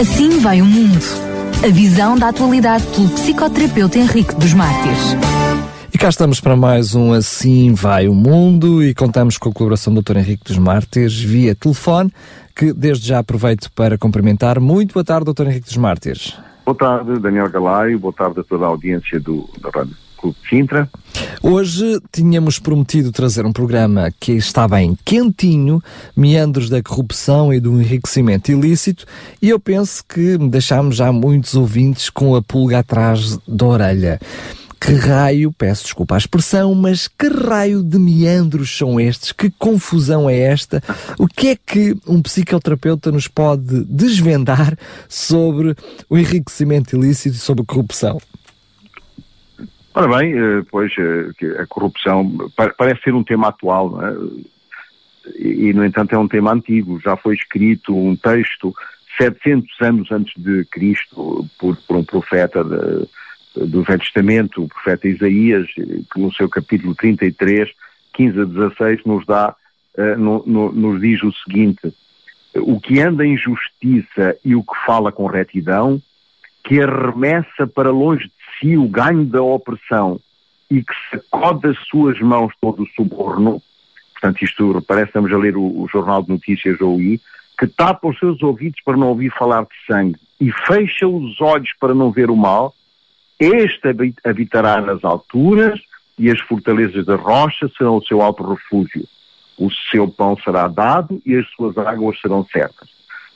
Assim vai o mundo. A visão da atualidade pelo psicoterapeuta Henrique dos Mártires. E cá estamos para mais um Assim Vai o Mundo e contamos com a colaboração do Dr. Henrique dos Mártires via telefone, que desde já aproveito para cumprimentar. Muito boa tarde, Dr. Henrique dos Mártires. Boa tarde, Daniel Galaio. Boa tarde a toda a audiência do, da Rádio Clube de Sintra. Hoje tínhamos prometido trazer um programa que está bem quentinho, meandros da corrupção e do enriquecimento ilícito, e eu penso que deixámos já muitos ouvintes com a pulga atrás da orelha. Que raio, peço desculpa a expressão, mas que raio de meandros são estes? Que confusão é esta? O que é que um psicoterapeuta nos pode desvendar sobre o enriquecimento ilícito e sobre a corrupção? Ora bem, eh, pois eh, a corrupção parece ser um tema atual, é? e, no entanto é um tema antigo. Já foi escrito um texto 700 anos antes de Cristo por, por um profeta de, do Velho Testamento, o profeta Isaías, que no seu capítulo 33, 15 a 16, nos dá, no, no, nos diz o seguinte, o que anda em justiça e o que fala com retidão, que arremessa para longe si o ganho da opressão e que sacode das suas mãos todo o suborno, portanto isto parece estamos a ler o, o Jornal de Notícias OI, que tapa os seus ouvidos para não ouvir falar de sangue e fecha os olhos para não ver o mal, este habitará nas alturas e as fortalezas da rocha serão o seu alto refúgio. O seu pão será dado e as suas águas serão certas.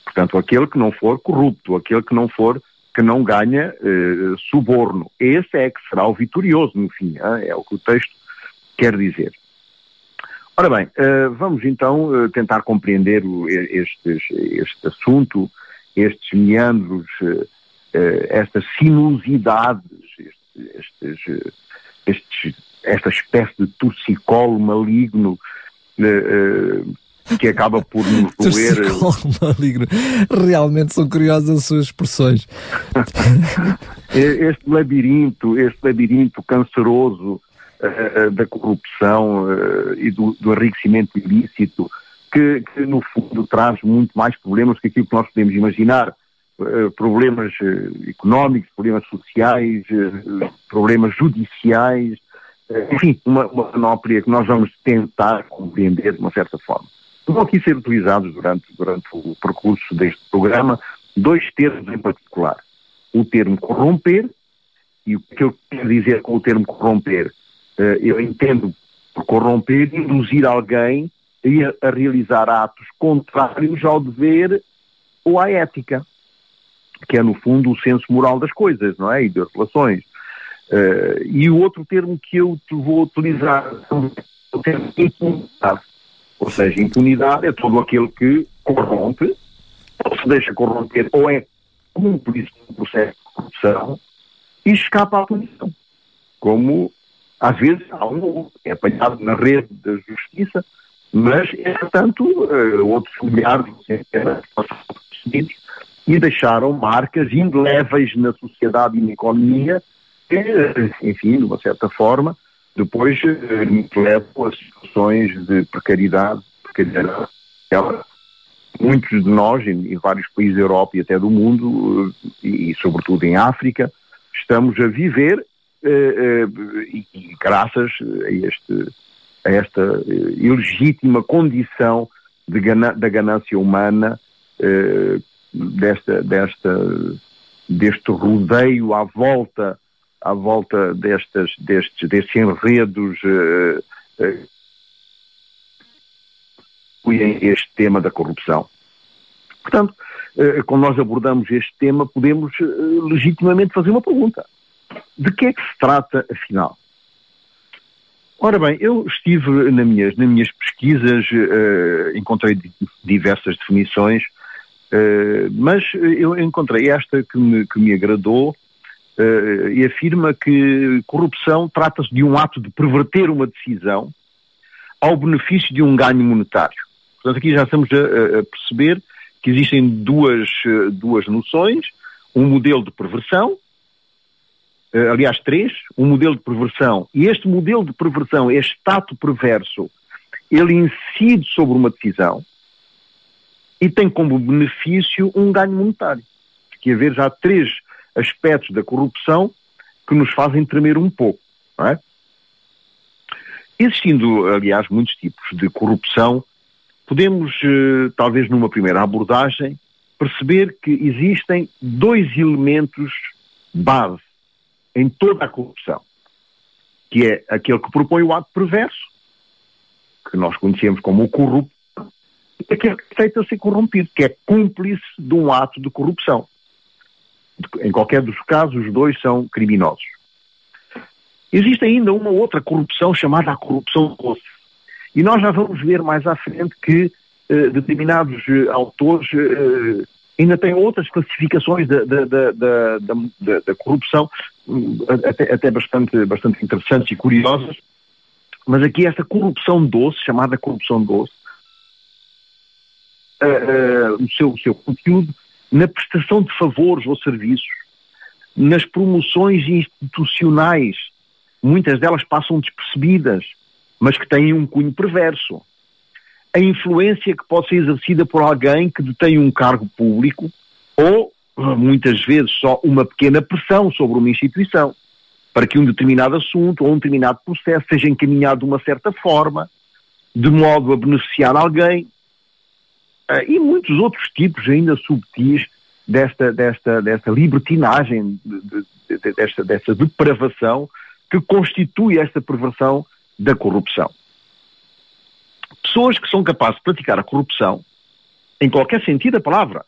Portanto, aquele que não for corrupto, aquele que não for, que não ganha eh, suborno, esse é que será o vitorioso no fim. Hein? É o que o texto quer dizer. Ora bem, uh, vamos então uh, tentar compreender estes, este assunto, estes meandros, uh, estas sinuosidades estes, estes, esta espécie de torcicolo maligno que acaba por nos doer. Maligno. Realmente são curiosas as suas expressões. este labirinto, este labirinto canceroso uh, da corrupção uh, e do, do, enriquecimento ilícito, que, que, no fundo traz muito mais problemas que aquilo que nós podemos imaginar. Problemas económicos, problemas sociais, problemas judiciais, enfim, uma, uma panóplia que nós vamos tentar compreender de uma certa forma. Vão aqui ser utilizados durante, durante o percurso deste programa dois termos em particular. O termo corromper, e o que eu quero dizer com o termo corromper? Eu entendo por corromper induzir alguém a, a realizar atos contrários ao dever ou à ética que é no fundo o senso moral das coisas, não é? E das relações. Uh, e o outro termo que eu vou utilizar é o termo impunidade. Ou seja, impunidade é todo aquele que corrompe, ou se deixa corromper, ou é cúmplice um processo de corrupção e escapa à punição. Como, às vezes, há um é apanhado na rede da justiça, mas, entretanto, uh, outros milhares de e deixaram marcas indeléveis na sociedade e na economia que, enfim, de uma certa forma, depois eh, levam a situações de precariedade, precariedade. Muitos de nós, em, vários países da Europa e até do mundo, eh, e, e sobretudo em África, estamos a viver, eh, eh, e, graças a, este, a esta eh, ilegítima condição gana, da ganância humana eh, desta, desta, deste rodeio à volta, à volta destas, destes, destes enredos uh, uh, este tema da corrupção. Portanto, uh, quando nós abordamos este tema, podemos uh, legitimamente fazer uma pergunta. De que é que se trata, afinal? Ora bem, eu estive nas minhas, nas minhas pesquisas, encontrei diversas definições mas eu encontrei esta que me, que me agradou uh, e afirma que corrupção trata-se de um ato de perverter uma decisão ao benefício de um ganho monetário. Portanto, aqui já estamos a, a perceber que existem duas, duas noções, um modelo de perversão, uh, aliás três, um modelo de perversão, e este modelo de perversão, este ato perverso, ele incide sobre uma decisão, e tem como benefício um ganho monetário. que haver já três aspectos da corrupção que nos fazem tremer um pouco. Não é? Existindo, aliás, muitos tipos de corrupção, podemos, eh, talvez numa primeira abordagem, perceber que existem dois elementos base em toda a corrupção, que é aquele que propõe o ato perverso, que nós conhecemos como o corrupto, e aquele que aceita ser corrompido, que é cúmplice de um ato de corrupção. Em qualquer dos casos, os dois são criminosos. Existe ainda uma outra corrupção chamada a corrupção doce. E nós já vamos ver mais à frente que eh, determinados eh, autores eh, ainda têm outras classificações da, da, da, da corrupção, hum, até, até, bastante, bastante interessantes e curiosas. Mas aqui esta corrupção doce, chamada corrupção doce, o, seu, o seu conteúdo na prestação de favores ou serviços, nas promoções institucionais muitas delas passam despercebidas, mas que têm um cunho perverso. A influência que pode ser exercida por alguém que detém um cargo público ou, muitas vezes, só uma pequena pressão sobre uma instituição para que um determinado assunto ou um determinado processo seja encaminhado de uma certa forma, de modo a beneficiar alguém, ah, e muitos outros tipos ainda subtis desta, desta, desta libertinagem, desta, desta depravação que constitui esta perversão da corrupção. Pessoas que são capazes de praticar a corrupção, em qualquer sentido da palavra,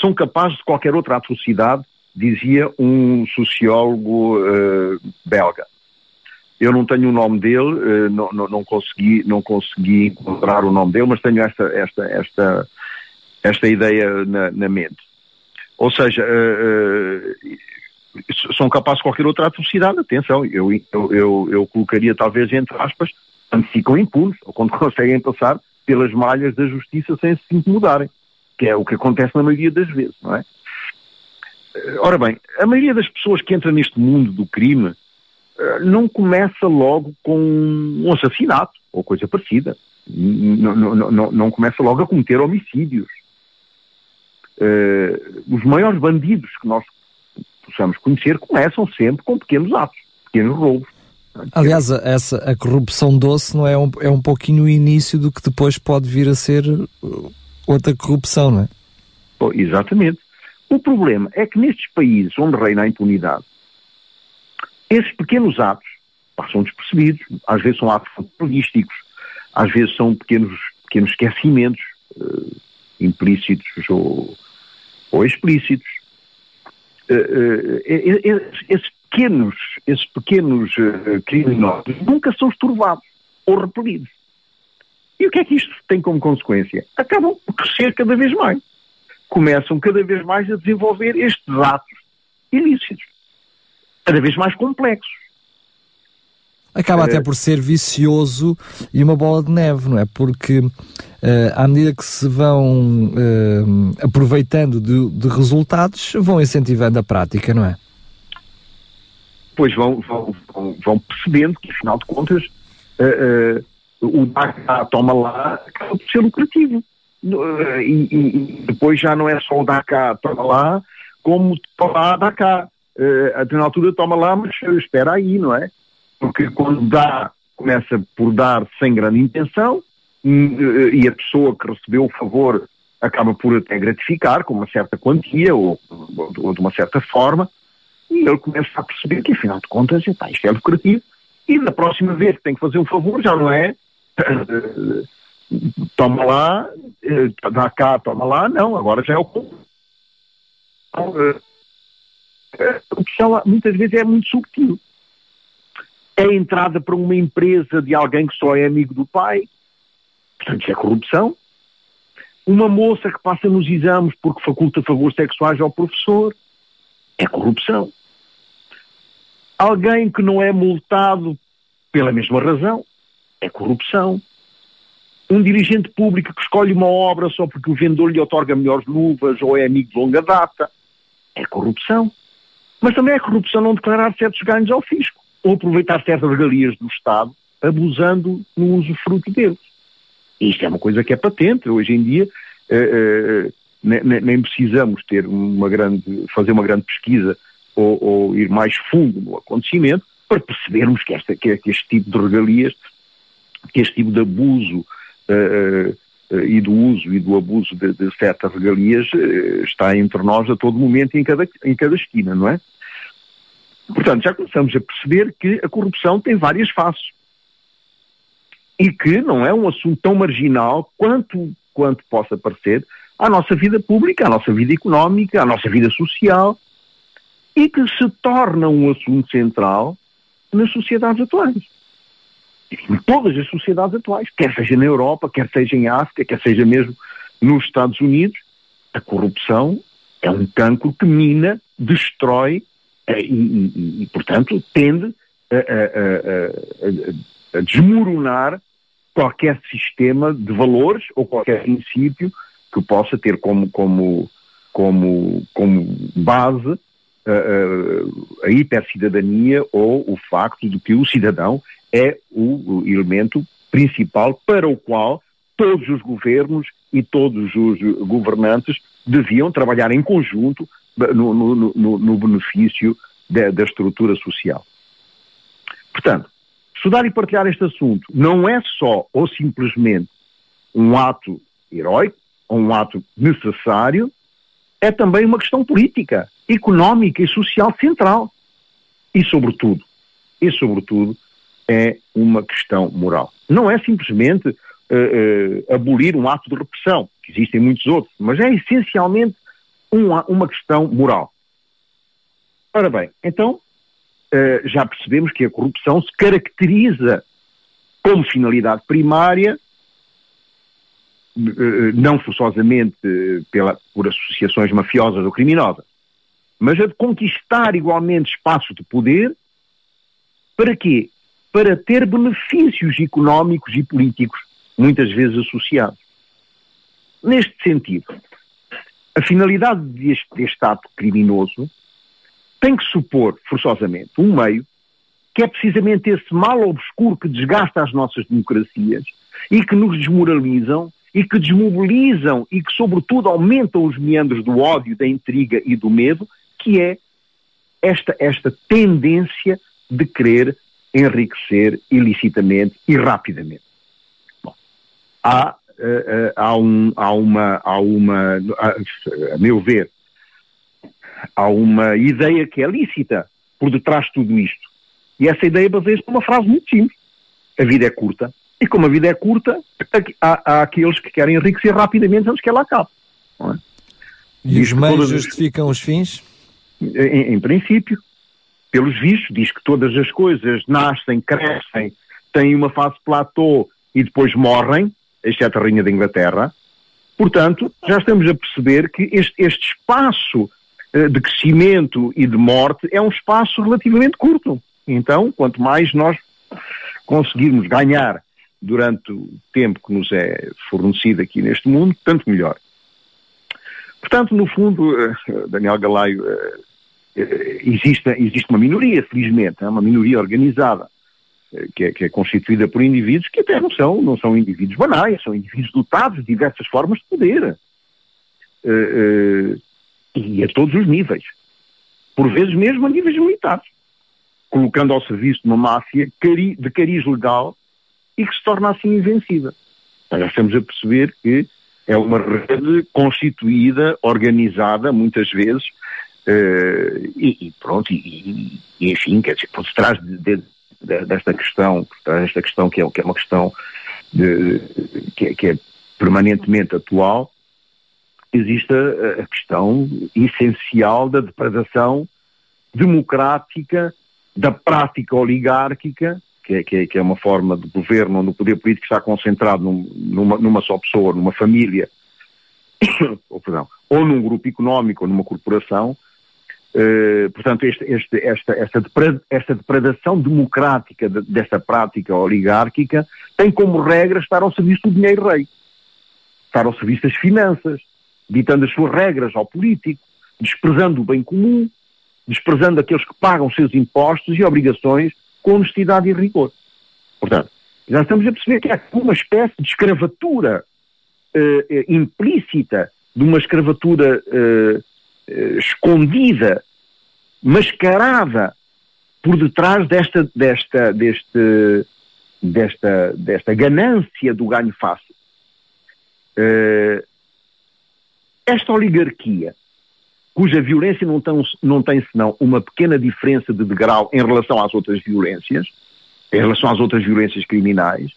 são capazes de qualquer outra atrocidade, dizia um sociólogo uh, belga. Eu não tenho o nome dele, uh, não, não, não, consegui, não consegui encontrar o nome dele, mas tenho esta, esta, esta, esta ideia na, na mente. Ou seja, uh, são capazes de qualquer outra atrocidade, atenção, eu, eu, eu, colocaria talvez entre aspas, quando ficam impunes, ou quando conseguem passar pelas malhas da justiça sem se incomodarem, que é o que acontece na maioria das vezes, não é? Ora bem, a maioria das pessoas que entram neste mundo do crime eh, não começa logo com um assassinato ou coisa parecida. Não, não, não, não começa logo a cometer homicídios. Uh, os maiores bandidos que nós possamos conhecer começam sempre com pequenos atos, pequenos roubos. Aliás, essa, a corrupção doce não é um, é um pouquinho o início do que depois pode vir a ser uh, outra corrupção, não é? Oh, exatamente. O problema é que nestes países onde reina a impunidade, esses pequenos atos passam despercebidos, às vezes são atos futurísticos, às vezes são pequenos, pequenos esquecimentos uh, implícitos ou, ou explícitos. Uh, esses pequenos, esses pequenos criminosos nunca são estorvados ou repelidos. E o que é que isto tem como consequência? Acabam por crescer cada vez mais. Começam cada vez mais a desenvolver estes atos ilícitos, cada vez mais complexos. Acaba até por ser vicioso e uma bola de neve, não é? Porque uh, à medida que se vão uh, aproveitando de, de, resultados, vão incentivando a prática, não é? Pois vão, vão, vão percebendo que, afinal de contas, uh, o DACA toma lá acaba por ser lucrativo. E, e, depois já não é só o DACA toma lá, como toma lá DACA. Uh, na altura toma lá, mas espera aí, não é? porque quando dá, começa por dar sem grande intenção e a pessoa que recebeu o favor acaba por até gratificar com uma certa quantia ou, ou de uma certa forma e ele começa a perceber que afinal de contas epá, isto é lucrativo e da próxima vez que tem que fazer um favor já não é toma lá, dá cá, toma lá, não, agora já é o a opção muitas vezes é muito subtil é entrada para uma empresa de alguém que só é amigo do pai, portanto isso é corrupção. Uma moça que passa nos exames porque faculta favores sexuais ao professor, é corrupção. Alguém que não é multado pela mesma razão, é corrupção. Um dirigente público que escolhe uma obra só porque o vendedor lhe otorga melhores luvas ou é amigo de longa data, é corrupção. Mas também é corrupção não declarar certos ganhos ao fisco ou aproveitar certas regalias do Estado, abusando no uso fruto deles. Isto é uma coisa que é patente. Hoje em dia, uh, uh, nem, nem, precisamos ter uma grande, fazer uma grande pesquisa ou, ou, ir mais fundo no acontecimento para percebermos que, esta, que, este tipo de regalias, que este tipo de abuso uh, e do uso e do abuso de, de certas regalias está entre nós a todo momento e em cada, em cada esquina, não é? Portanto, já começamos a perceber que a corrupção tem várias faces e que não é um assunto tão marginal quanto, quanto possa parecer à nossa vida pública, à nossa vida económica, à nossa vida social e que se torna um assunto central nas sociedades atuais. Em todas as sociedades atuais, quer seja na Europa, quer seja em África, quer seja mesmo nos Estados Unidos, a corrupção é um cancro que mina, destrói e, e, e portanto, tende a, a, a, a, desmoronar qualquer sistema de valores ou qualquer princípio que possa ter como, como, como, como base a, a hipercidadania ou o facto de que o cidadão é o elemento principal para o qual todos os governos e todos os governantes deviam trabalhar em conjunto no, no, no, no benefício da, da, estrutura social. Portanto, estudar e partilhar este assunto não é só ou simplesmente um ato heróico, ou um ato necessário, é também uma questão política, económica e social central. E, sobretudo, e sobretudo, é uma questão moral. Não é simplesmente uh, uh, abolir um ato de repressão, que existem muitos outros, mas é essencialmente uma, uma questão moral. Ora bem, então uh, já percebemos que a corrupção se caracteriza como finalidade primária eh, não forçosamente pela, por associações mafiosas ou criminosas, mas a de conquistar igualmente espaços de poder, para quê? Para ter benefícios económicos e políticos, muitas vezes associados. Neste sentido, a finalidade deste, deste ato criminoso tem que supor, forçosamente, um meio que é precisamente esse mal obscuro que desgasta as nossas democracias e que nos desmoralizam e que desmobilizam e que, sobretudo, aumentam os meandros do ódio, da intriga e do medo, que é esta, esta tendência de querer enriquecer ilicitamente e rapidamente. Bom, há, uh, há, um, há uma, há uma a, a meu ver, há uma ideia que é lícita por detrás de tudo isto. E essa ideia baseia-se numa frase muito simples. A vida é curta, e como a vida é curta, há, há aqueles que querem enriquecer rapidamente antes que ela acabe. É? E diz os meios justificam os fins? Em, em, princípio. Pelos vistos, diz que todas as coisas nascem, crescem, têm uma fase platô e depois morrem, exceto a Rainha da Inglaterra. Portanto, já estamos a perceber que este, este espaço uh, de crescimento e de morte é um espaço relativamente curto. Então, quanto mais nós conseguirmos ganhar durante o tempo que nos é fornecido aqui neste mundo, tanto melhor. Portanto, no fundo, eh, Daniel Galaio, eh, eh, existe, existe uma minoria, felizmente, é uma minoria organizada, que é, que é, constituída por indivíduos que até não são, não são indivíduos banais, são indivíduos dotados de diversas formas de poder. e a todos os níveis. Por vezes mesmo a níveis militares. Colocando ao serviço de uma máfia de cariz legal e que se torna assim invencível. Já estamos a perceber que é uma rede constituída, organizada, muitas vezes, uh, e, e, pronto, e, e, enfim, quer dizer, por detrás de, de, de, desta questão, desta questão que é, que é uma questão de, que, é, que, é, permanentemente atual, existe a, a questão essencial da depredação democrática, da prática oligárquica que é, que, é, que é, uma forma de governo onde o poder político está concentrado num, numa, numa, só pessoa, numa família, ou, perdão, ou num grupo económico ou numa corporação. Uh, portanto, este, este, esta, esta, depred, esta depredação democrática de, desta prática oligárquica tem como regra estar ao serviço do dinheiro rei, estar ao serviço das finanças, ditando as suas regras ao político, desprezando o bem comum, desprezando aqueles que pagam seus impostos e obrigações com honestidade e rigor. Portanto, já estamos a perceber que há uma espécie de escravatura uh, implícita de uma escravatura uh, escondida, mascarada por detrás desta, desta, deste, desta, desta ganância do ganho fácil. Uh, esta oligarquia, cuja violência não tem, não tem senão uma pequena diferença de degrau em relação às outras violências, em relação às outras violências criminais,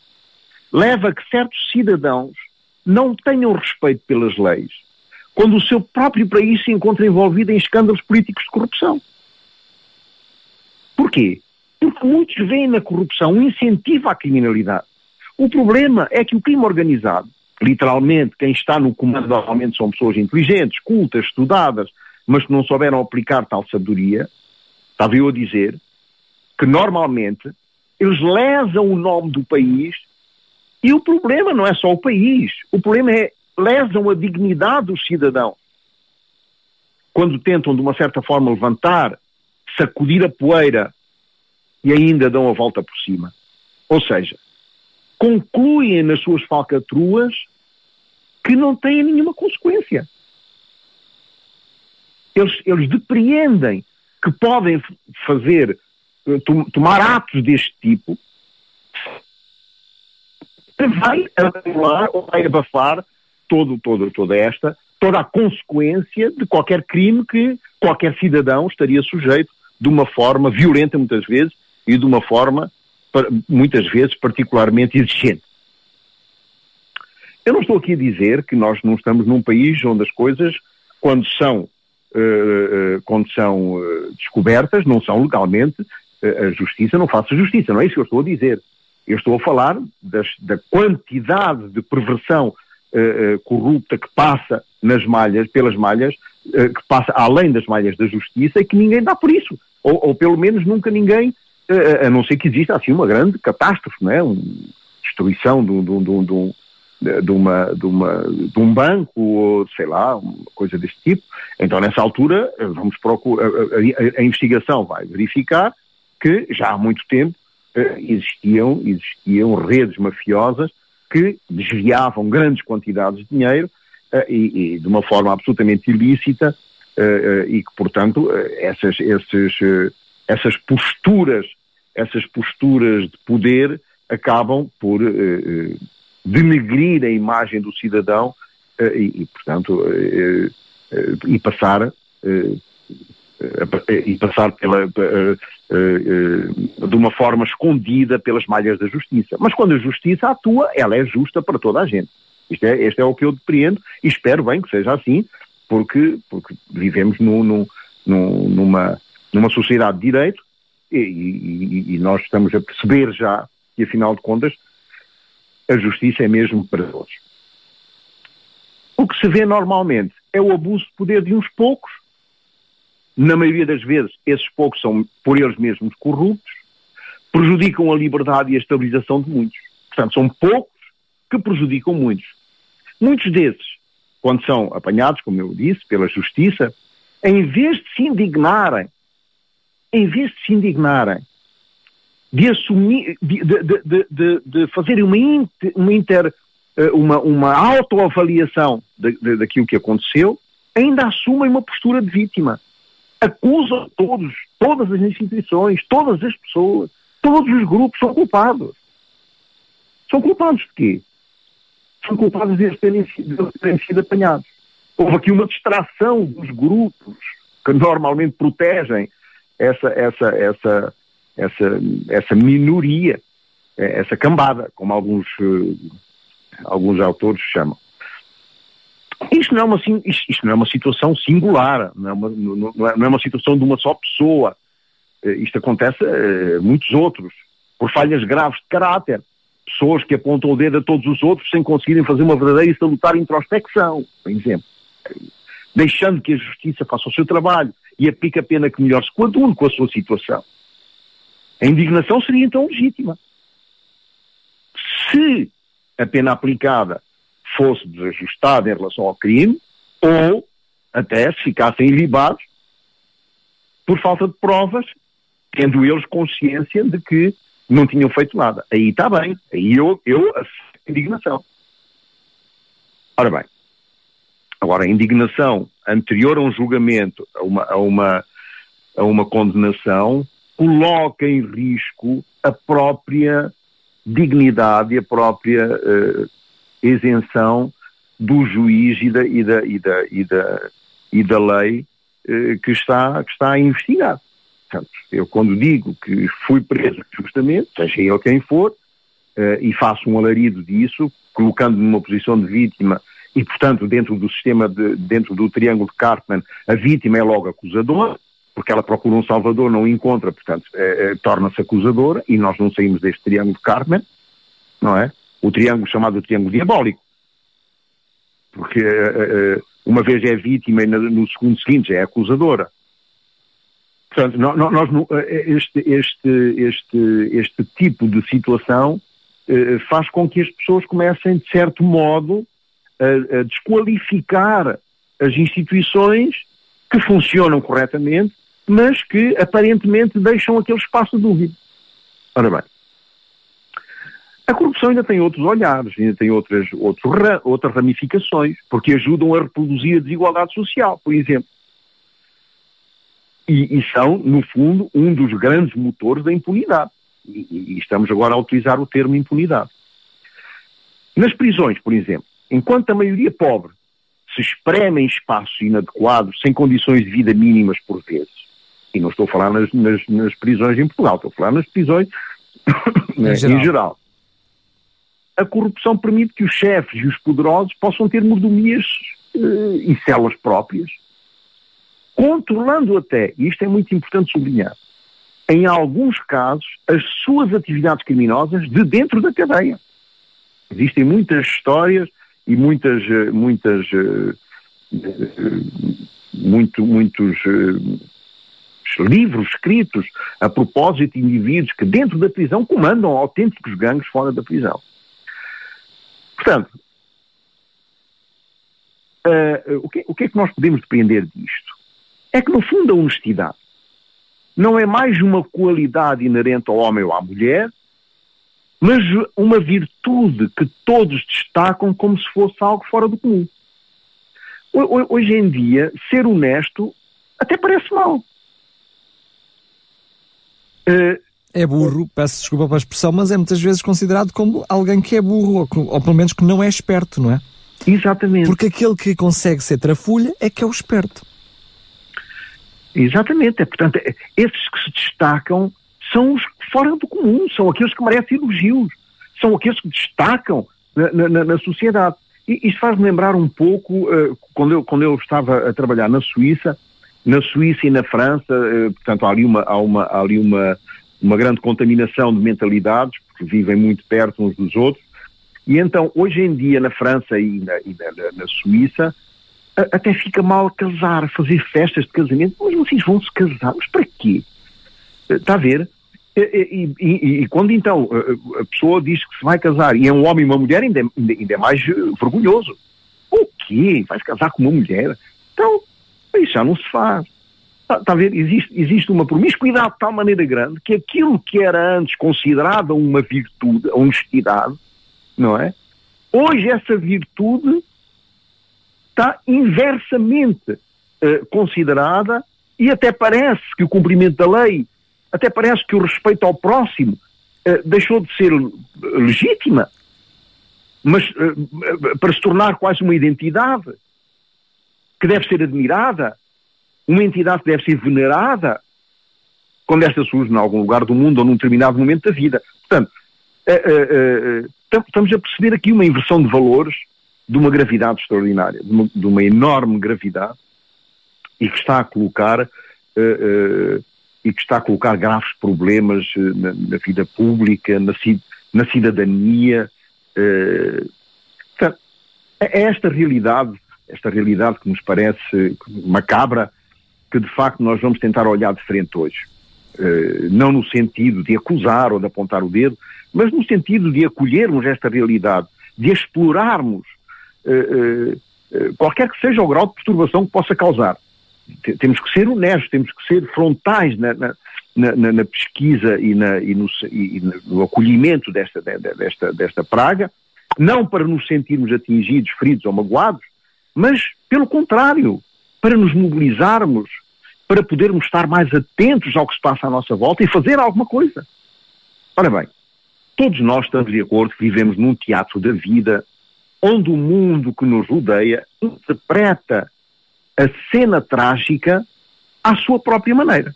leva a que certos cidadãos não tenham respeito pelas leis, quando o seu próprio país se encontra envolvido em escândalos políticos de corrupção. Porquê? Porque muitos veem na corrupção um incentivo à criminalidade. O problema é que o crime organizado, literalmente, quem está no comando normalmente são pessoas inteligentes, cultas, estudadas, mas que não souberam aplicar tal sabedoria, estava eu a dizer, que normalmente eles lesam o nome do país e o problema não é só o país, o problema é lesam a dignidade dos cidadãos. Quando tentam, de uma certa forma, levantar, sacudir a poeira e ainda dão a volta por cima. Ou seja, concluem nas suas falcatruas que não têm nenhuma consequência. Eles, eles depreendem que podem fazer, eh, tomar atos deste tipo, vai anular ou vai abafar todo, todo, toda esta, toda a consequência de qualquer crime que qualquer cidadão estaria sujeito de uma forma violenta muitas vezes e de uma forma muitas vezes particularmente exigente. Eu não estou aqui a dizer que nós não estamos num país onde as coisas, quando são, uh, quando são uh, descobertas, não são legalmente, uh, a justiça não faça justiça, não é isso que eu estou a dizer. Eu estou a falar das, da quantidade de perversão corrupta que passa nas malhas, pelas malhas, que passa além das malhas da justiça e que ninguém dá por isso. Ou, ou pelo menos nunca ninguém a não ser que exista assim uma grande catástrofe, não é? Uma destruição de, de, de, de, uma, de, uma, de um banco ou sei lá, uma coisa deste tipo. Então nessa altura vamos procurar, a, a, a investigação vai verificar que já há muito tempo existiam, existiam redes mafiosas que desviavam grandes quantidades de dinheiro e, e de uma forma absolutamente ilícita e que, portanto, essas, esses, essas posturas essas posturas de poder acabam por denegrir a imagem do cidadão e, e, portanto, e passar e passar pela, de uma forma escondida pelas malhas da justiça. Mas quando a justiça atua, ela é justa para toda a gente. Isto é, este é o que eu depreendo e espero bem que seja assim, porque, porque vivemos no, no, no, numa, numa sociedade de direito e, e, e, nós estamos a perceber já que, afinal de contas, a justiça é mesmo para todos. O que se vê normalmente é o abuso de poder de uns poucos. Na maioria das vezes, esses poucos são, por eles mesmos, corruptos, prejudicam a liberdade e a estabilização de muitos. Portanto, são poucos que prejudicam muitos. Muitos desses, quando são apanhados, como eu disse, pela justiça, em vez de se indignarem em vez de se indignarem, de assumir, de, de, de, de fazerem uma, inter, uma, inter, eh, uma, uma autoavaliação daquilo que aconteceu, ainda assumem uma postura de vítima. Acusam todos, todas as instituições, todas as pessoas, todos os grupos são culpados. São culpados de quê? São culpados de terem, de terem sido apanhados. Houve aqui uma distração dos grupos que normalmente protegem essa, essa, essa, essa, essa minoria, é, essa cambada, como alguns, eh, alguns autores chamam. Isto não, é uma, isto não é uma situação singular, não é uma, não é, é uma situação de uma só pessoa. Eh, isto acontece a eh, muitos outros, por falhas graves de caráter. Pessoas que apontam o dedo a todos os outros sem conseguirem fazer uma verdadeira e salutar introspecção, por exemplo. Deixando que a justiça faça o seu trabalho, e aplica a pena que melhor se coadune com a sua situação. A indignação seria então legítima. Se a pena aplicada fosse desajustada em relação ao crime, ou até se ficassem ilibados por falta de provas, tendo eles consciência de que não tinham feito nada. Aí está bem, aí eu, eu a indignação. Ora bem, Agora, a indignação anterior a um julgamento, a uma, a uma, a uma condenação, coloca em risco a própria dignidade e a própria uh, isenção do juiz e da, e da, e da, e da, e da lei uh, que, está, que está a investigar. Portanto, eu quando digo que fui preso justamente, seja ele quem for, uh, e faço um alarido disso, colocando-me numa posição de vítima e, portanto, dentro do sistema, de, dentro do triângulo de Cartman, a vítima é logo acusadora, porque ela procura um salvador, não encontra, portanto, é, é, torna-se acusadora, e nós não saímos deste triângulo de Cartman, não é? O triângulo chamado triângulo diabólico. Porque é, uma vez é vítima e no segundo seguinte é acusadora. Portanto, nós, nós, este, este, este, este tipo de situação faz com que as pessoas comecem, de certo modo, a, a desqualificar as instituições que funcionam corretamente, mas que aparentemente deixam aquele espaço de dúvida. Ora bem, a corrupção ainda tem outros olhares, ainda tem outras, outros, outras ramificações, porque ajudam a reproduzir a desigualdade social, por exemplo. E, e são, no fundo, um dos grandes motores da impunidade. E, e estamos agora a utilizar o termo impunidade. Nas prisões, por exemplo, enquanto a maioria pobre se espreme em espaços inadequados, sem condições de vida mínimas por vezes, e não estou a falar nas, nas, nas prisões em Portugal, estou a falar nas prisões em, geral. em geral. A corrupção permite que os chefes e os poderosos possam ter mordomias uh, e celas próprias, controlando até, e isto é muito importante sublinhar, em alguns casos, as suas atividades criminosas de dentro da cadeia. Existem muitas histórias e muitas, eh, muitas, eh, muito, muitos livros escritos a propósito de indivíduos que dentro da prisão comandam autênticos gangues fora da prisão. Portanto, uh, o, que, o que é que nós podemos depreender disto? É que, no fundo, a honestidade não é mais uma qualidade inerente ao homem ou à mulher, mas uma virtude que todos destacam como se fosse algo fora do comum. Hoje em dia, ser honesto até parece mal. É burro, peço desculpa pela expressão, mas é muitas vezes considerado como alguém que é burro, ou, ou pelo menos que não é esperto, não é? Exatamente. Porque aquele que consegue ser trafulha é que é o esperto. Exatamente. É, portanto, é, esses que se destacam são os fora do comum, são aqueles que merecem elogios, são aqueles que destacam na, na, na sociedade. E isto faz-me lembrar um pouco, uh, quando, eu, quando eu estava a trabalhar na Suíça, na Suíça e na França, uh, portanto há ali, uma, há uma, há ali uma, uma grande contaminação de mentalidades, porque vivem muito perto uns dos outros, e então hoje em dia na França e na, e na, na Suíça, até fica mal casar, fazer festas de casamento, mas vocês vão se casar, mas para quê? Está a ver? E, e, e, e, quando então a pessoa diz que se vai casar e é um homem e uma mulher, ainda, ainda, ainda é mais vergonhoso. O quê? Vai se casar com uma mulher? Então, isso já não se faz. Está, tá a ver? Existe, existe uma promiscuidade de tal maneira grande que aquilo que era antes considerado uma virtude, a honestidade, não é? Hoje essa virtude está inversamente uh, considerada e até parece que o cumprimento da lei até parece que o respeito ao próximo uh, deixou de ser legítima, mas uh, para se tornar quase uma identidade que deve ser admirada, uma entidade que deve ser venerada quando esta surge em algum lugar do mundo ou num determinado momento da vida. Portanto, uh, estamos a perceber aqui uma inversão de valores de uma gravidade extraordinária, de uma, de uma enorme gravidade e que está a colocar e que está a colocar graves problemas eh, na, na vida pública, na, na cidadania. Eh, portanto, é, é esta realidade, esta realidade que nos parece macabra, que de facto nós vamos tentar olhar de frente hoje. Uh, não no sentido de acusar ou de apontar o dedo, mas no sentido de acolhermos esta realidade, de explorarmos uh, qualquer que seja o grau de perturbação que possa causar temos que ser honestos, temos que ser frontais na, na, na, na pesquisa e, e, no, e, no, acolhimento desta, desta, desta praga, não para nos sentirmos atingidos, feridos ou magoados, mas, pelo contrário, para nos mobilizarmos, para podermos estar mais atentos ao que se passa à nossa volta e fazer alguma coisa. Ora bem, todos nós estamos de acordo que vivemos num teatro da vida onde o mundo que nos rodeia interpreta a cena trágica à sua própria maneira.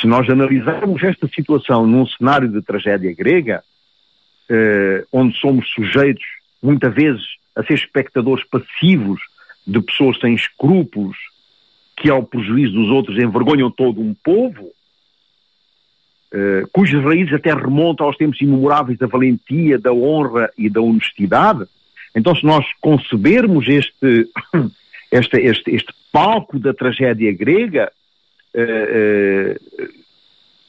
Se nós analisarmos esta situação num cenário de tragédia grega, eh, onde somos sujeitos, muitas vezes, a ser espectadores passivos de pessoas sem escrúpulos, que ao prejuízo dos outros envergonham todo um povo, eh, cujas raízes até remontam aos tempos imemoráveis da valentia, da honra e da honestidade. Então, se nós concebermos este, este, este, este palco da tragédia grega, eh, eh,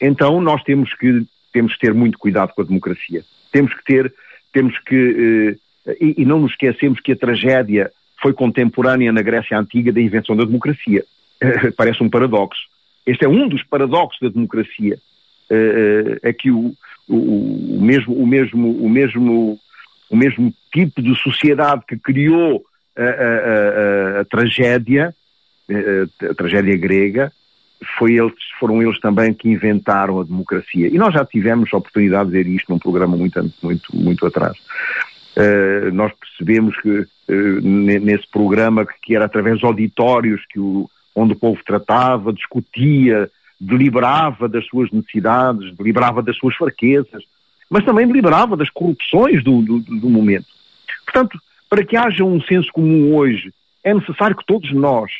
então nós temos que, temos que ter muito cuidado com a democracia. Temos que ter, temos que, e, e não nos esquecemos que a tragédia foi contemporânea na Grécia Antiga da invenção da democracia. Parece um paradoxo. Este é um dos paradoxos da democracia. É que o, o, o, mesmo, o, mesmo, o, mesmo, o mesmo tipo de sociedade que criou a, a, a, a tragédia, a, tragédia grega, foi eles, foram eles também que inventaram a democracia. E nós já tivemos a oportunidade de ver isto num programa muito, muito, muito atrás. Uh, nós percebemos que uh, nesse programa que, que, era através de auditórios que o, onde o povo tratava, discutia, deliberava das suas necessidades, deliberava das suas fraquezas, mas também deliberava das corrupções do, do, do momento. Portanto, para que haja um senso comum hoje, é necessário que todos nós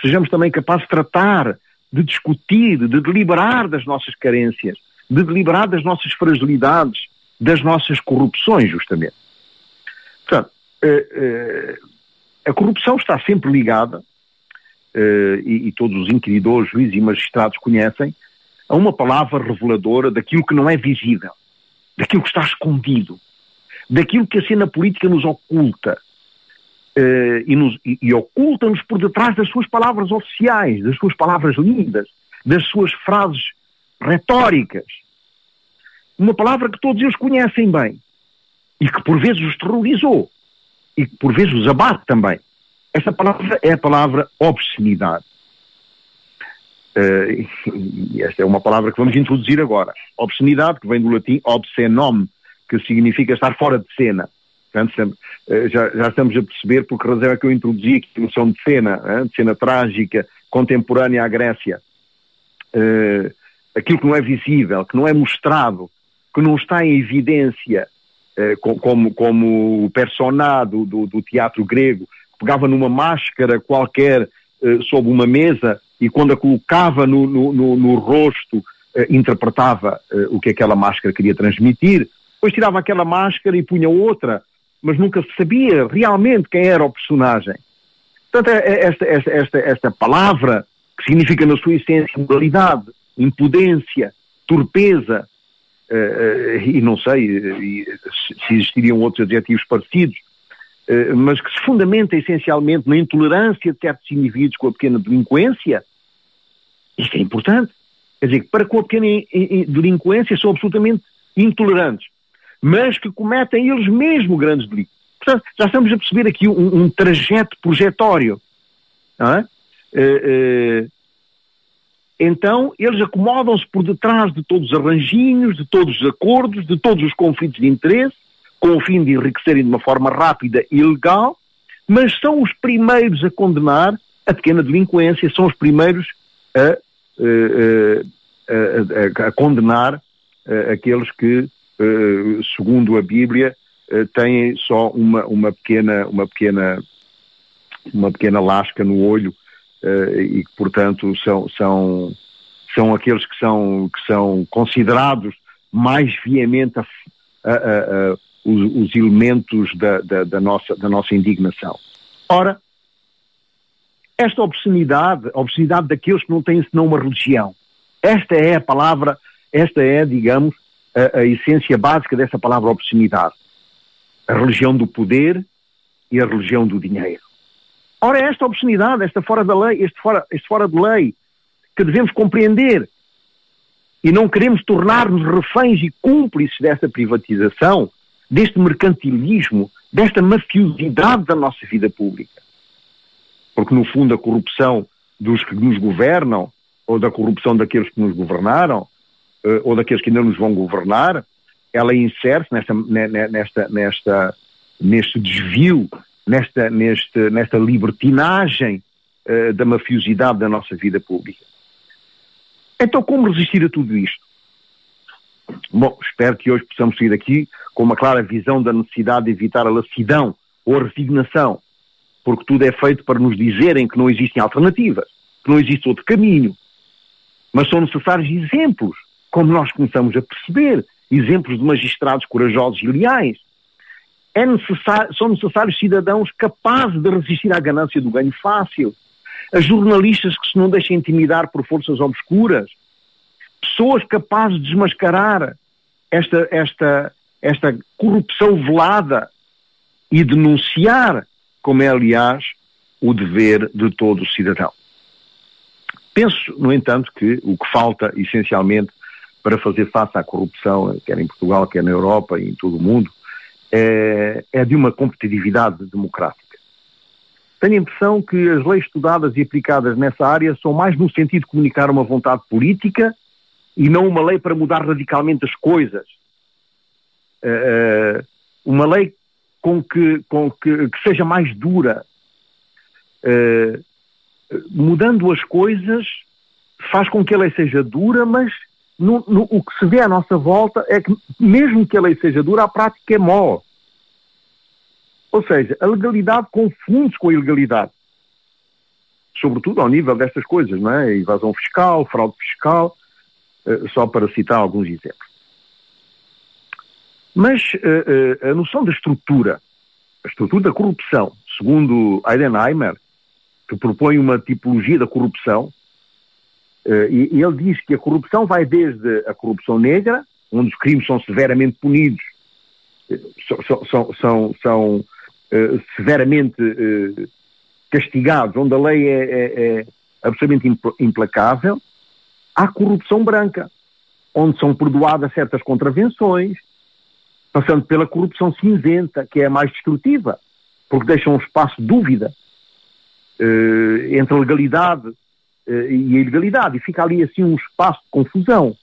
sejamos também capazes de tratar, de discutir, de deliberar das nossas carências, de deliberar das nossas fragilidades, das nossas corrupções, justamente. Portanto, eh, eh, a corrupção está sempre ligada, eh, e, todos os inquiridores, juízes e magistrados conhecem, a uma palavra reveladora daquilo que não é visível, daquilo que está escondido, daquilo que a cena política nos oculta. E, e, e oculta-nos por detrás das suas palavras oficiais, das suas palavras lindas, das suas frases retóricas. Uma palavra que todos eles conhecem bem e que por vezes os terrorizou e que por vezes os abate também. Esta palavra é a palavra obscenidade. Uh, e esta é uma palavra que vamos introduzir agora. Obscenidade, que vem do latim obscenom, que significa estar fora de cena. Portanto, uh, já, já, estamos a perceber por que razão é que eu introduzi aqui a noção de cena, de cena trágica, contemporânea à Grécia. Uh, aquilo que não é visível, que não é mostrado, que não está em evidência, como, como o personado do, do teatro grego, pegava numa máscara qualquer uh, sob uma mesa e quando a colocava no, no, no, no rosto uh, interpretava o que aquela máscara queria transmitir, depois tirava aquela máscara e punha outra, mas nunca se sabia realmente quem era o personagem. Portanto, é, é esta, esta, esta, esta palavra, que significa na sua essência moralidade, impudência, torpeza, e não sei se existiriam outros adjetivos parecidos, eh, mas que se fundamenta essencialmente na intolerância de certos indivíduos com a pequena delinquência, isto é importante. Quer dizer, para com a pequena delinquência são absolutamente intolerantes, mas que cometem eles mesmos grandes delitos. Portanto, já estamos a perceber aqui um, um trajeto projetório. É? Uh, uh, então, eles acomodam-se por detrás de todos os arranjinhos, de todos os acordos, de todos os conflitos de interesse, com o fim de enriquecerem de uma forma rápida e legal, mas são os primeiros a condenar a pequena delinquência, são os primeiros a, a, a, a condenar aqueles que, segundo a Bíblia, têm só uma, uma, pequena, uma, pequena, uma pequena lasca no olho e que, portanto, são, são, são aqueles que são, que são considerados mais veemente a, a, a, os, os elementos da, da, da, nossa, da nossa indignação. Ora, esta obscenidade, a obscenidade daqueles que não têm senão uma religião, esta é a palavra, esta é, digamos, a, a essência básica dessa palavra obscenidade. A religião do poder e a religião do dinheiro. Ora, esta obscenidade, esta fora da lei, este fora, este fora de lei, que devemos compreender e não queremos tornar-nos reféns e cúmplices dessa privatização, deste mercantilismo, desta mafiosidade da nossa vida pública. Porque, no fundo, a corrupção dos que nos governam, ou da corrupção daqueles que nos governaram, uh, ou daqueles que ainda nos vão governar, ela insere-se nesta, nesta, nesta, neste desvio, nesta, neste, nesta libertinagem uh, da mafiosidade da nossa vida pública. Então, como resistir a tudo isto? Bom, espero que hoje possamos sair daqui com uma clara visão da necessidade de evitar a lassidão ou a resignação, porque tudo é feito para nos dizerem que não existem alternativas, que não existe outro caminho. Mas são necessários exemplos, como nós começamos a perceber, exemplos de magistrados corajosos e leais. É são necessários cidadãos capazes de resistir à ganância do ganho fácil, a jornalistas que se não deixem intimidar por forças obscuras, pessoas capazes de desmascarar esta, esta, esta corrupção velada e denunciar, como é, aliás, o dever de todo cidadão. Penso, no entanto, que o que falta, essencialmente, para fazer face à corrupção, quer em Portugal, quer na Europa e em todo o mundo, é, é de uma competitividade democrática. Tenho a impressão que as leis estudadas e aplicadas nessa área são mais no sentido de comunicar uma vontade política e não uma lei para mudar radicalmente as coisas. Uh, uma lei com que, com que, que seja mais dura. Uh, mudando as coisas faz com que a lei seja dura, mas no, no, o que se vê à nossa volta é que, mesmo que a lei seja dura, a prática é mó. Ou seja, a legalidade confunde-se com a ilegalidade. Sobretudo ao nível destas coisas, não é? Evasão fiscal, fraude fiscal, uh, só para citar alguns exemplos. Mas uh, uh, a noção da estrutura, a estrutura da corrupção, segundo Heidenheimer, que propõe uma tipologia da corrupção, e, e ele diz que a corrupção vai desde a corrupção negra, onde os crimes são severamente punidos, são, são, são, são eh, severamente uh, castigados, onde a lei é, é, é absolutamente implacável, há corrupção branca, onde são perdoadas certas contravenções, passando pela corrupção cinzenta, que é a mais destrutiva, porque deixa um espaço de dúvida uh, entre a legalidade e a ilegalidade, e fica ali assim um espaço de confusão.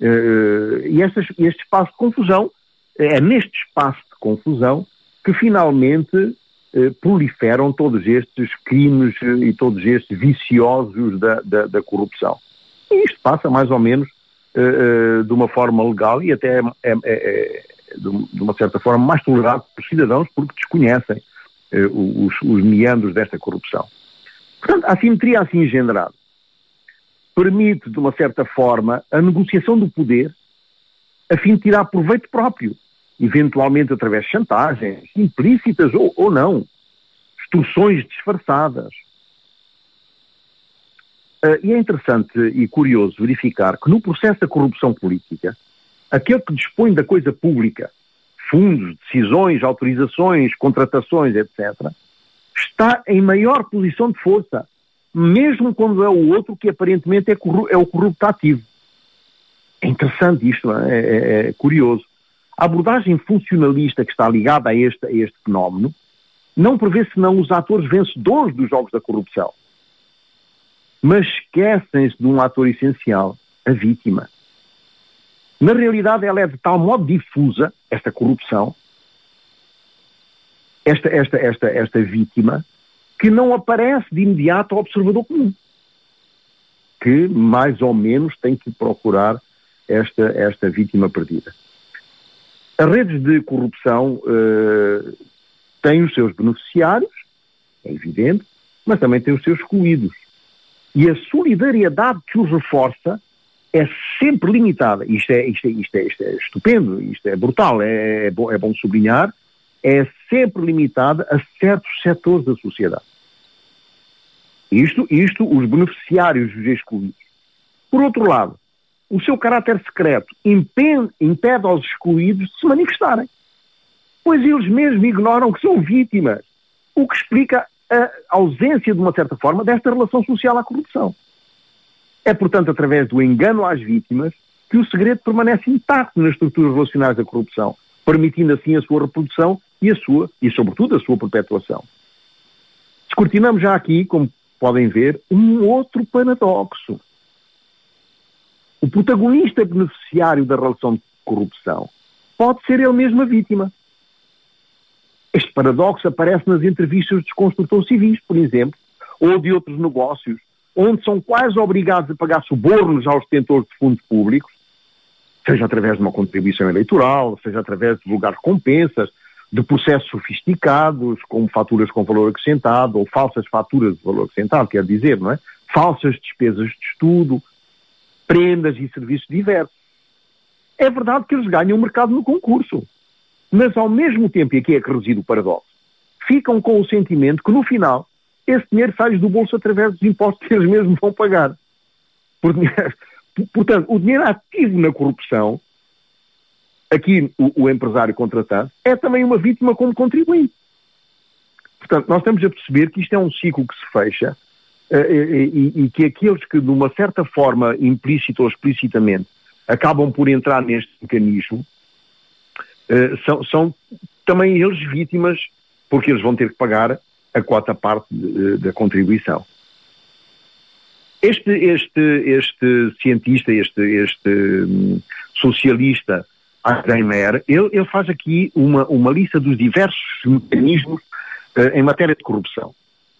e este espaço de confusão, é neste espaço de confusão que finalmente eh, proliferam todos estes crimes eh, e todos estes viciosos da, da, da, corrupção. E isto passa mais ou menos eh, eh de uma forma legal e até é, é, de uma certa forma mais tolerado pelos cidadãos porque desconhecem eh, os, os meandros desta corrupção. Portanto, a assimetria assim engendrada permite, de uma certa forma, a negociação do poder a fim de tirar proveito próprio eventualmente através de chantagens, implícitas ou, ou não, extorsões disfarçadas. Uh, e é interessante e curioso verificar que no processo da corrupção política, aquele que dispõe da coisa pública, fundos, decisões, autorizações, contratações, etc., está em maior posição de força, mesmo quando é o outro que aparentemente é, é o corrupto ativo. É interessante isto, é? É, é curioso. A abordagem funcionalista que está ligada a este, a este fenómeno não prevê senão os atores vencedores dos jogos da corrupção. Mas esquecem-se de um ator essencial, a vítima. Na realidade, ela é de tal modo difusa, esta corrupção, esta, esta, esta, esta vítima, que não aparece de imediato ao observador comum, que mais ou menos tem que procurar esta, esta vítima perdida. As redes de corrupção uh, têm os seus beneficiários, é evidente, mas também têm os seus excluídos. E a solidariedade que os reforça é sempre limitada. Isto é, isto é, isto é, isto é estupendo, isto é brutal, é, é, bom, é bom sublinhar, é sempre limitada a certos setores da sociedade. Isto, isto os beneficiários os excluídos. Por outro lado, o seu caráter secreto impede, impede aos excluídos de se manifestarem. Pois eles mesmos ignoram que são vítimas, o que explica a ausência, de uma certa forma, desta relação social à corrupção. É, portanto, através do engano às vítimas que o segredo permanece intacto nas estruturas relacionais da corrupção, permitindo assim a sua reprodução e a sua, e sobretudo a sua perpetuação. Descortinamos já aqui, como podem ver, um outro paradoxo. O protagonista beneficiário da relação de corrupção pode ser ele mesmo a vítima. Este paradoxo aparece nas entrevistas dos construtores civis, por exemplo, ou de outros negócios, onde são quase obrigados a pagar subornos aos detentores de fundos públicos, seja através de uma contribuição eleitoral, seja através de divulgar recompensas, de processos sofisticados, como faturas com valor acrescentado, ou falsas faturas de valor acrescentado, quer dizer, não é? Falsas despesas de estudo, prendas e serviços diversos. É verdade que eles ganham o mercado no concurso, mas ao mesmo tempo, e aqui é que reside o paradoxo, ficam com o sentimento que no final esse dinheiro sai do bolso através dos impostos que eles mesmos vão pagar. Portanto, o dinheiro ativo na corrupção, aqui o, o empresário contratante, é também uma vítima como contribuinte. Portanto, nós estamos a perceber que isto é um ciclo que se fecha uh, e, e, que aqueles que, de uma certa forma, implícita ou explicitamente, acabam por entrar neste mecanismo, uh, são, são, também eles vítimas, porque eles vão ter que pagar a quota parte da contribuição. Este, este, este cientista, este, este um, Heimer, ele, ele faz aqui uma, uma lista dos diversos mecanismos uh, em matéria de corrupção.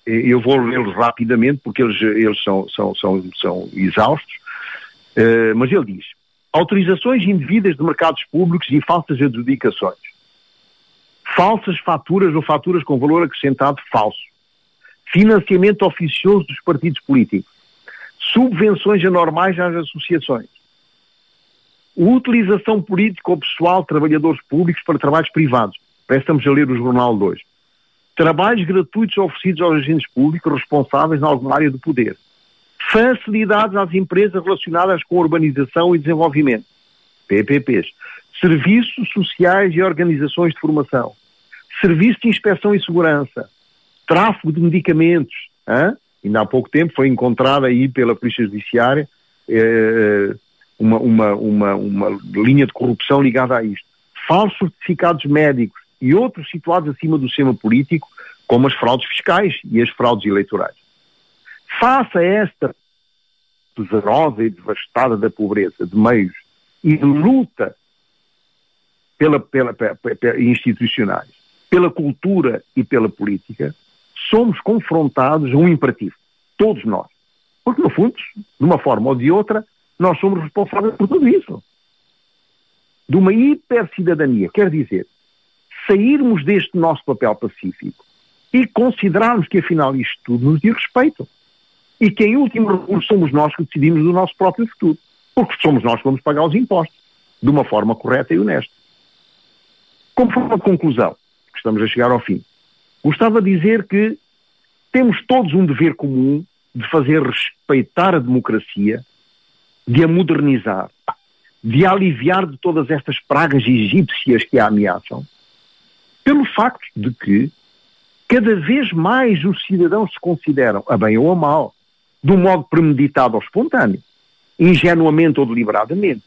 Eu vou lê-los rapidamente porque eles, eles são, são, são, são exaustos, uh, mas ele diz: autorizações indevidas de mercados públicos e falsas adjudicações, falsas faturas ou faturas com valor acrescentado falso, financiamento oficioso dos partidos políticos, subvenções anormais às associações, utilização política ou pessoal de trabalhadores públicos para trabalhos privados. Parece estamos a ler o jornal de hoje. Trabalhos gratuitos oferecidos aos agentes públicos responsáveis em alguma área do poder. Facilidades às empresas relacionadas com urbanização e desenvolvimento. PPPs. Serviços sociais e organizações de formação. Serviço de inspeção e segurança. Tráfego de medicamentos. Hein? Ainda há pouco tempo foi encontrada aí pela Polícia Judiciária eh, uma, uma, uma, uma linha de corrupção ligada a isto. Falsos certificados médicos e outros situados acima do sistema político, como as fraudes fiscais e as fraudes eleitorais. Face a esta pesarosa e devastada da pobreza de meios e de luta pela, pela, pela, pela, institucionais, pela cultura e pela política, somos confrontados a um imperativo. Todos nós. Porque, no fundo, de uma forma ou de outra, nós somos responsáveis por tudo isso. De uma hipercidadania. Quer dizer, sairmos deste nosso papel pacífico e considerarmos que, afinal, isto tudo nos diz respeito. E que, em último recurso, somos nós que decidimos do nosso próprio futuro. Porque somos nós que vamos pagar os impostos. De uma forma correta e honesta. Como forma de conclusão, que estamos a chegar ao fim, gostava de dizer que temos todos um dever comum de fazer respeitar a democracia, de a modernizar, de a aliviar de todas estas pragas egípcias que a ameaçam, pelo facto de que cada vez mais os cidadãos se consideram, a bem ou a mal, de um modo premeditado ou espontâneo, ingenuamente ou deliberadamente,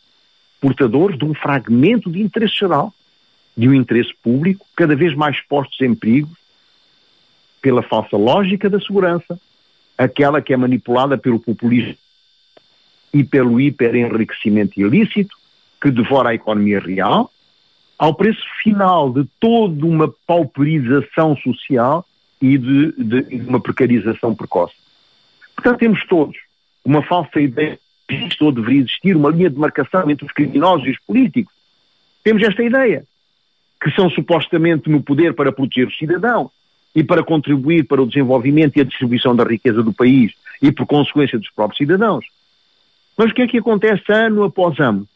portadores de um fragmento de interesse geral, de um interesse público, cada vez mais postos em perigo pela falsa lógica da segurança, aquela que é manipulada pelo populismo e pelo hiperenriquecimento ilícito, que devora a economia real, ao preço final de toda uma pauperização social e de, de, de uma precarização precoce. Portanto, temos todos uma falsa ideia que existe ou deveria existir uma linha de marcação entre os criminosos e os políticos. Temos esta ideia, que são supostamente no poder para proteger o cidadão e para contribuir para o desenvolvimento e a distribuição da riqueza do país e por consequência dos próprios cidadãos. Mas o que é que acontece ano após ano?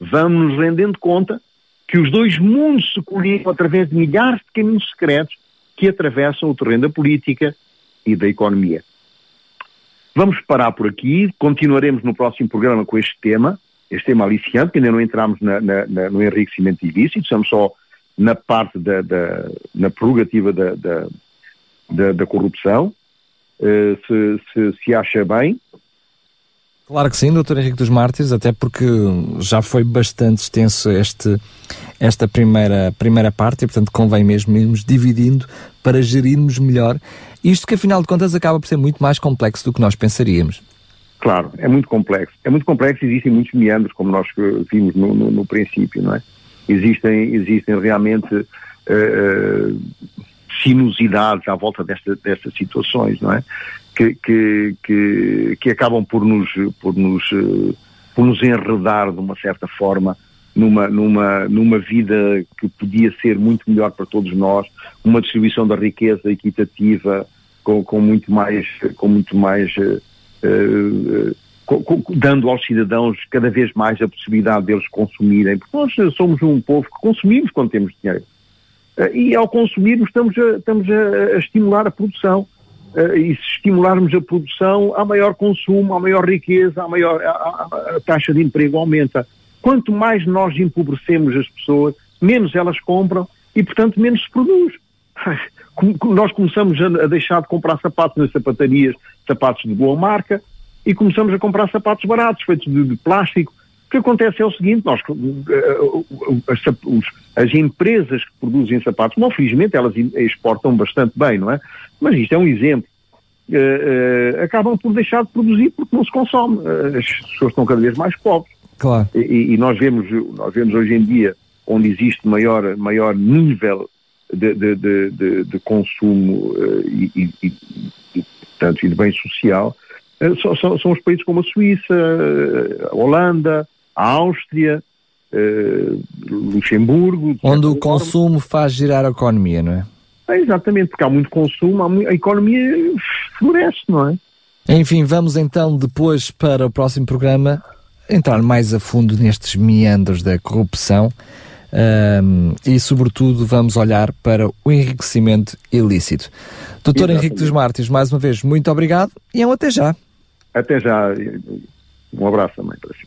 Vamos nos rendendo conta que os dois mundos se coligam através de milhares de caminhos secretos que atravessam o terreno da política e da economia. Vamos parar por aqui, continuaremos no próximo programa com este tema, este tema aliciante, que ainda não entramos na, na, na, no enriquecimento ilícito, estamos só na parte da, da na prerrogativa da, da, da, corrupção, uh, se, se, se acha bem, Claro que sim, doutor Henrique dos Mártires, até porque já foi bastante extenso este, esta primeira, primeira parte e, portanto, convém mesmo irmos dividindo para gerirmos melhor isto que, afinal de contas, acaba por ser muito mais complexo do que nós pensaríamos. Claro, é muito complexo. É muito complexo e existem muitos meandros, como nós vimos no, no, no princípio, não é? Existem, existem realmente uh, sinuosidades à volta desta, destas situações, não é? Que, que, que, que, acabam por nos, por, nos, uh, por nos enredar de uma certa forma numa, numa, numa vida que podia ser muito melhor para todos nós, uma distribuição da riqueza equitativa, com, com muito mais, com muito mais uh, com, com, dando aos cidadãos cada vez mais a possibilidade deles consumirem, porque nós somos um povo que consumimos quando temos dinheiro. E ao consumirmos estamos a, estamos a, a estimular a produção. E se estimularmos a produção, há maior consumo, há maior riqueza, há maior, a, a, a taxa de emprego aumenta. Quanto mais nós empobrecemos as pessoas, menos elas compram e, portanto, menos se produz. Nós começamos a deixar de comprar sapatos nas sapatarias, sapatos de boa marca, e começamos a comprar sapatos baratos, feitos de, de plástico. O que acontece é o seguinte, nós, eh, as, as, empresas que produzem sapatos, não, felizmente elas exportam bastante bem, não é? Mas isto é um exemplo. Uh, uh, acabam por deixar de produzir porque não se consome. Uh, as pessoas estão cada vez mais pobres. Claro. E, e, nós, vemos, nós vemos hoje em dia, onde existe maior, maior nível de, de, de, de consumo e, e, e, portanto, e de bem social, são, são, são, os países como a Suíça, a Holanda, a Áustria, Luxemburgo. Onde o consumo forma. faz girar a economia, não é? é? Exatamente, porque há muito consumo, a economia floresce, não é? Enfim, vamos então depois para o próximo programa entrar mais a fundo nestes meandros da corrupção um, e, sobretudo, vamos olhar para o enriquecimento ilícito. Doutor Exatamente. Henrique dos Mártires, mais uma vez, muito obrigado e é um até já. Até já. Um abraço também para si.